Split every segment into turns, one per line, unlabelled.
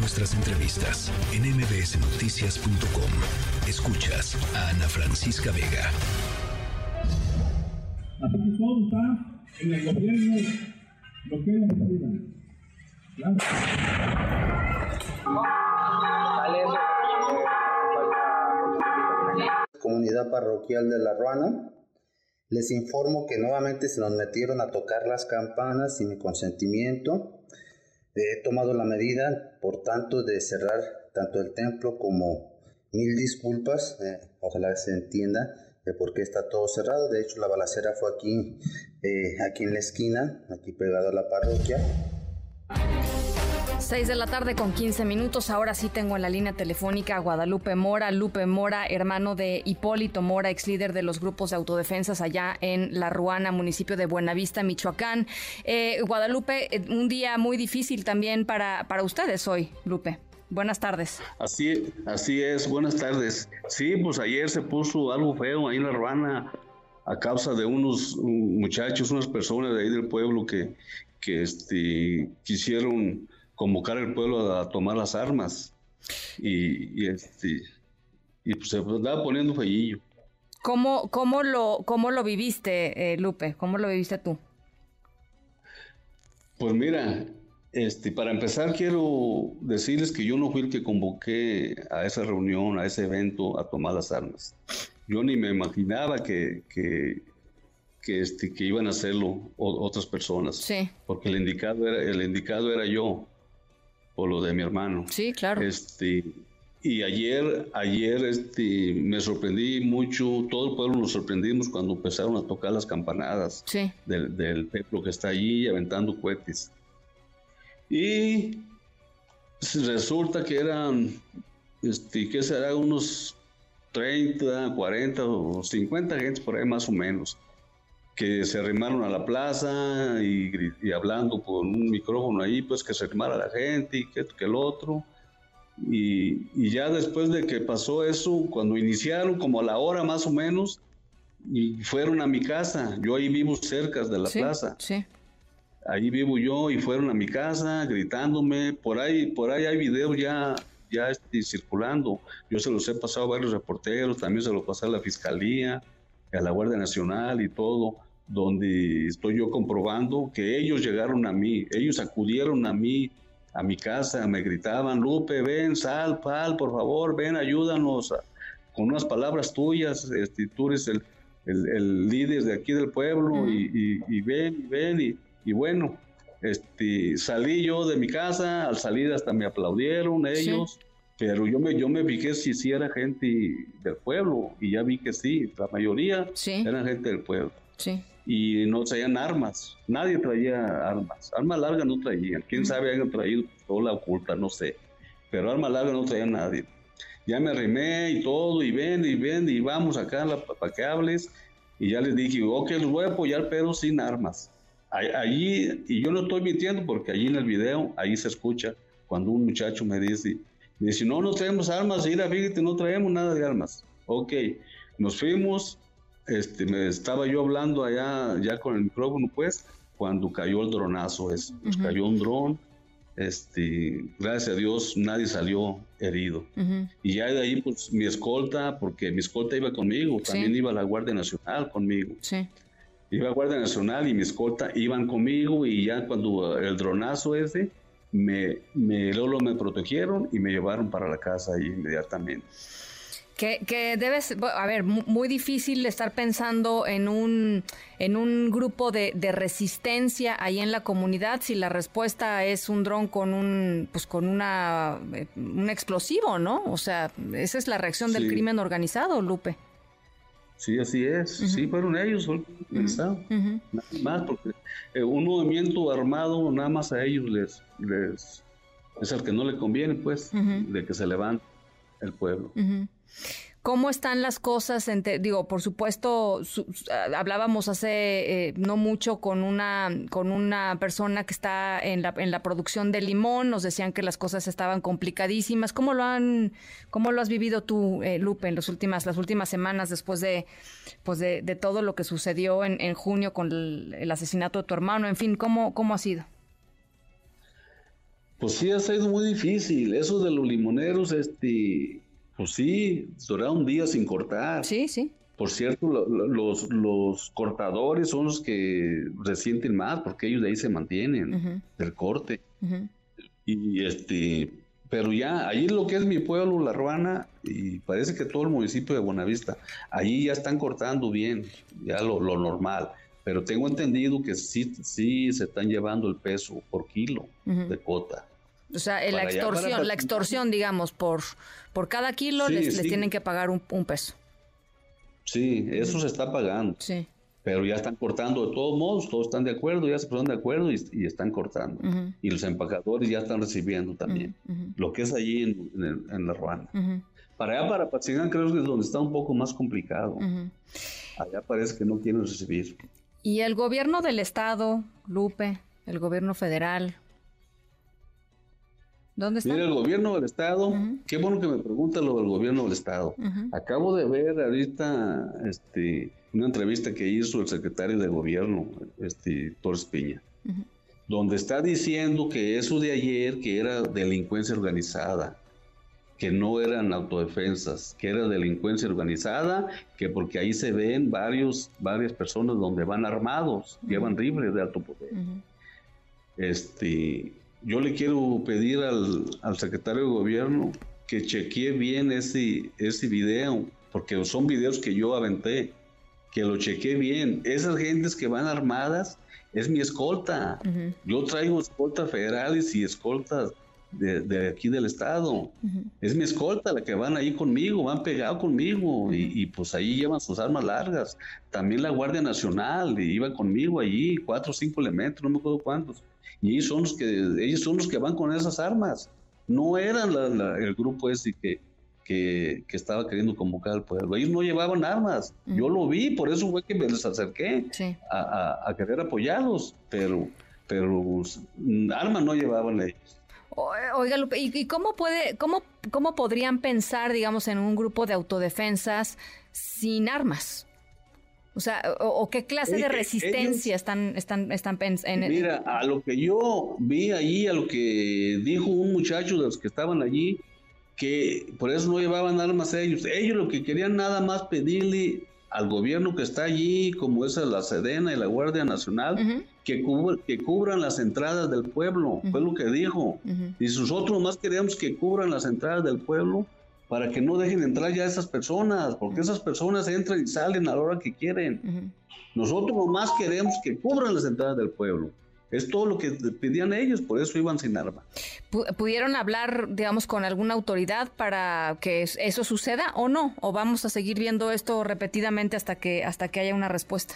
nuestras entrevistas en mbsnoticias.com. Escuchas a Ana Francisca Vega.
Está en el gobierno lo que
Comunidad parroquial de La Ruana. Les informo que nuevamente se nos metieron a tocar las campanas sin mi consentimiento. He tomado la medida, por tanto, de cerrar tanto el templo como mil disculpas. Eh, ojalá se entienda de por qué está todo cerrado. De hecho, la balacera fue aquí, eh, aquí en la esquina, aquí pegado a la parroquia.
6 de la tarde con 15 minutos. Ahora sí tengo en la línea telefónica a Guadalupe Mora. Lupe Mora, hermano de Hipólito Mora, ex líder de los grupos de autodefensas allá en La Ruana, municipio de Buenavista, Michoacán. Eh, Guadalupe, eh, un día muy difícil también para, para ustedes hoy, Lupe. Buenas tardes.
Así, así es, buenas tardes. Sí, pues ayer se puso algo feo ahí en La Ruana a causa de unos muchachos, unas personas de ahí del pueblo que, que este, quisieron convocar al pueblo a tomar las armas. Y, este y pues se estaba poniendo fallillo.
¿Cómo, cómo, lo, cómo lo viviste, eh, Lupe? ¿Cómo lo viviste tú?
Pues mira, este, para empezar quiero decirles que yo no fui el que convoqué a esa reunión, a ese evento, a tomar las armas. Yo ni me imaginaba que, que, que, este, que iban a hacerlo otras personas.
Sí.
Porque el indicado era, el indicado era yo o lo de mi hermano.
Sí, claro.
Este, y ayer, ayer este, me sorprendí mucho, todo el pueblo nos sorprendimos cuando empezaron a tocar las campanadas del, del templo que está allí aventando cohetes. Y resulta que eran, este, ¿qué será? Unos 30, 40 o 50 gente por ahí más o menos que se arrimaron a la plaza y, hablando por un micrófono ahí, pues que se arrimara la gente y que, que el otro. Y, ya después de que pasó eso, cuando iniciaron, como a la hora más o menos, y fueron a mi casa, yo ahí vivo cerca de la plaza.
Sí.
Ahí vivo yo y fueron a mi casa gritándome, por ahí, por ahí hay videos ya, ya este, circulando. Yo se los he pasado a varios reporteros, también se los pasé a la fiscalía, a la Guardia Nacional y todo donde estoy yo comprobando que ellos llegaron a mí, ellos acudieron a mí, a mi casa, me gritaban, Lupe, ven, sal, pal, por favor, ven, ayúdanos, con unas palabras tuyas, este, tú eres el, el, líder de aquí del pueblo y, y, ven, ven, y, bueno, este, salí yo de mi casa, al salir hasta me aplaudieron ellos. Pero yo me, yo me fijé si sí era gente del pueblo y ya vi que sí, la mayoría eran gente del pueblo.
Sí
y no traían armas. Nadie traía armas. Armas largas no traían. Quién sabe, hayan traído la oculta, no sé. Pero armas largas no traía nadie. Ya me arrimé y todo, y ven, y ven, y vamos acá para que hables. Y ya les dije, ok, los voy a apoyar, pero sin armas. Allí, y yo no estoy mintiendo porque allí en el video, ahí se escucha cuando un muchacho me dice, me dice, no, no traemos armas, mira, fíjate, no traemos nada de armas. Ok, nos fuimos, este, me estaba yo hablando allá ya con el micrófono, pues, cuando cayó el dronazo. Pues, cayó un dron, este, gracias a Dios nadie salió herido. Y ya de ahí, pues, mi escolta, porque mi escolta iba conmigo, también iba la Guardia Nacional conmigo.
Sí.
Iba la Guardia Nacional y mi escolta iban conmigo y ya cuando el dronazo ese, me, me, Lolo me protegieron y me llevaron para la casa ahí inmediatamente.
Que, que debes, a ver, muy difícil estar pensando en un, en un grupo de, resistencia ahí en la comunidad si la respuesta es un dron con un, pues con una, eh, un explosivo, ¿no? O sea, esa es la reacción del crimen organizado, Lupe.
Sí, así es. Sí, fueron ellos organizados. Nada más, porque eh, un movimiento armado nada más a ellos les, les es el que no le conviene, pues, de que se levante el pueblo.
¿Cómo están las cosas? digo, por supuesto, hablábamos hace eh, no mucho con una, con una persona que está en la, en la producción de limón. Nos decían que las cosas estaban complicadísimas. ¿Cómo lo han, cómo lo has vivido tú, eh, Lupe, en las últimas, las últimas semanas después de, pues de, todo lo que sucedió en, en junio con el, asesinato de tu hermano? En fin, ¿cómo, cómo ha sido?
Pues sí, ha sido muy difícil. Eso de los limoneros, este, pues sí, un día sin cortar.
Sí, sí.
Por cierto, los, los cortadores son los que resienten más porque ellos de ahí se mantienen, del corte. Y este, pero ya, allí lo que es mi pueblo, La Ruana, y parece que todo el municipio de Buenavista, allí ya están cortando bien, ya lo, lo normal. Pero tengo entendido que sí, sí se están llevando el peso por kilo de cota.
O sea, la extorsión, la extorsión, digamos, por, por cada kilo les, tienen que pagar un, peso.
Sí, eso se está pagando.
Sí.
Pero ya están cortando de todos modos, todos están de acuerdo, ya se pusieron de acuerdo y, están cortando. Y los empacadores ya están recibiendo también. Lo que es allí en, la Ruana. Para allá, para Patzingán, creo que es donde está un poco más complicado. Allá parece que no quieren recibir.
¿Y el gobierno del estado, Lupe, el gobierno federal, ¿Dónde está?
Mira, el gobierno del Estado, qué bueno que me pregunta lo del gobierno del Estado. Acabo de ver ahorita este, una entrevista que hizo el secretario de gobierno, este, Torres Piña, donde está diciendo que eso de ayer, que era delincuencia organizada, que no eran autodefensas, que era delincuencia organizada, que porque ahí se ven varios, varias personas donde van armados, llevan rifles de alto poder. Este, yo le quiero pedir al, secretario de gobierno que chequee bien ese, ese video, porque son videos que yo aventé, que lo chequee bien. Esas gentes que van armadas es mi escolta. Yo traigo escoltas federales y escoltas de, aquí del estado. Es mi escolta la que van ahí conmigo, van pegados conmigo y, y, pues ahí llevan sus armas largas. También la Guardia Nacional iba conmigo allí, cuatro o cinco elementos, no me acuerdo cuántos. Y ellos son los que, ellos son los que van con esas armas. No eran el grupo ese que, que, estaba queriendo convocar al pueblo. Ellos no llevaban armas. Yo lo vi, por eso fue que me les acerqué a, querer apoyarlos, pero, pero armas no llevaban ellos.
Oiga, Lupe, ¿y cómo puede, cómo, cómo podrían pensar, digamos, en un grupo de autodefensas sin armas? O sea, o, qué clase de resistencia están, están, están en
Mira, a lo que yo vi allí, a lo que dijo un muchacho de los que estaban allí, que por eso no llevaban armas ellos. Ellos lo que querían nada más pedirle al gobierno que está allí, como es la Sedena y la Guardia Nacional, que, que cubran las entradas del pueblo. Fue lo que dijo. Y nosotros más queremos que cubran las entradas del pueblo para que no dejen entrar ya esas personas, porque esas personas entran y salen a la hora que quieren. Nosotros más queremos que cubran las entradas del pueblo. Es todo lo que pedían ellos, por eso iban sin arma.
¿Pudieron hablar, digamos, con alguna autoridad para que eso suceda o no? ¿O vamos a seguir viendo esto repetidamente hasta que, hasta que haya una respuesta?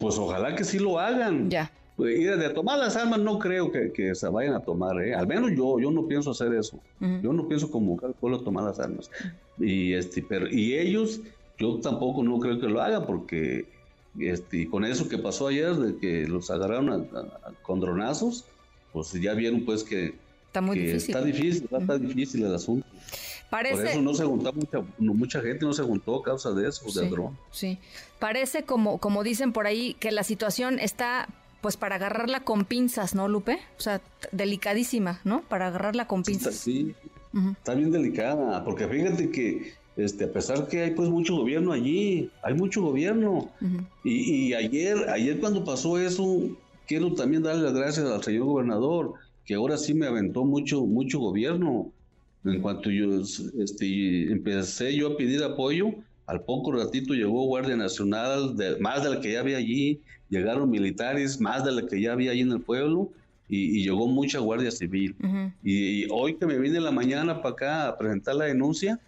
Pues ojalá que sí lo hagan.
Ya.
Y de tomar las armas no creo que, se vayan a tomar, ¿eh? al menos yo, yo no pienso hacer eso. Yo no pienso convocar al pueblo a tomar las armas. Y, este, pero, y ellos, yo tampoco no creo que lo hagan porque este, con eso que pasó ayer, de que los agarraron con dronazos, pues ya vieron pues que,
está muy
difícil. Está difícil, está difícil el asunto. Por eso no se juntó mucha, mucha gente, no se juntó a causa de eso, de dron.
Sí, parece como, como dicen por ahí que la situación está pues para agarrarla con pinzas, ¿no, Lupe? O sea, delicadísima, ¿no? Para agarrarla con pinzas.
Sí, está bien delicada, porque fíjate que este, a pesar que hay pues mucho gobierno allí, hay mucho gobierno. y, ayer, ayer cuando pasó eso, quiero también darle las gracias al señor gobernador, que ahora sí me aventó mucho, mucho gobierno. En cuanto yo este, empecé yo a pedir apoyo, al poco ratito llegó Guardia Nacional, de, más de la que ya había allí, llegaron militares, más de la que ya había allí en el pueblo, y, llegó mucha Guardia Civil. y, hoy que me vine en la mañana para acá a presentar la denuncia,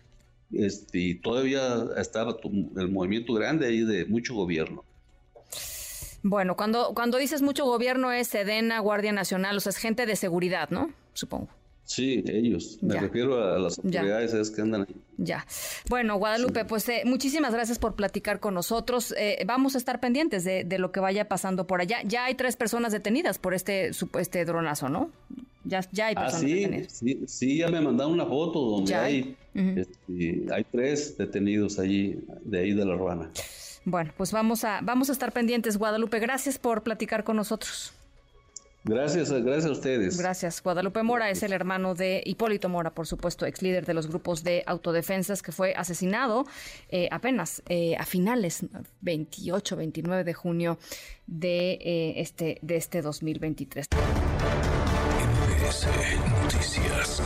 este, todavía estaba el movimiento grande ahí de mucho gobierno.
Bueno, cuando, cuando dices mucho gobierno es Sedena, Guardia Nacional, o sea, es gente de seguridad, ¿no? Supongo.
Sí, ellos. Me refiero a las autoridades que andan ahí.
Ya. Bueno, Guadalupe, pues eh, muchísimas gracias por platicar con nosotros. Eh, vamos a estar pendientes de, lo que vaya pasando por allá. Ya hay tres personas detenidas por este, este dronazo, ¿no? Ya, ya hay ah, personas detenidas.
Sí, sí, ya me mandaron una foto donde hay, este, hay tres detenidos allí, de ahí de la Ruana.
Bueno, pues vamos a, vamos a estar pendientes, Guadalupe. Gracias por platicar con nosotros.
Gracias, gracias a ustedes.
Gracias. Guadalupe Mora es el hermano de Hipólito Mora, por supuesto, ex líder de los grupos de autodefensas que fue asesinado eh, apenas eh, a finales 28, 29 de junio de eh, este de este 2023. Noticias.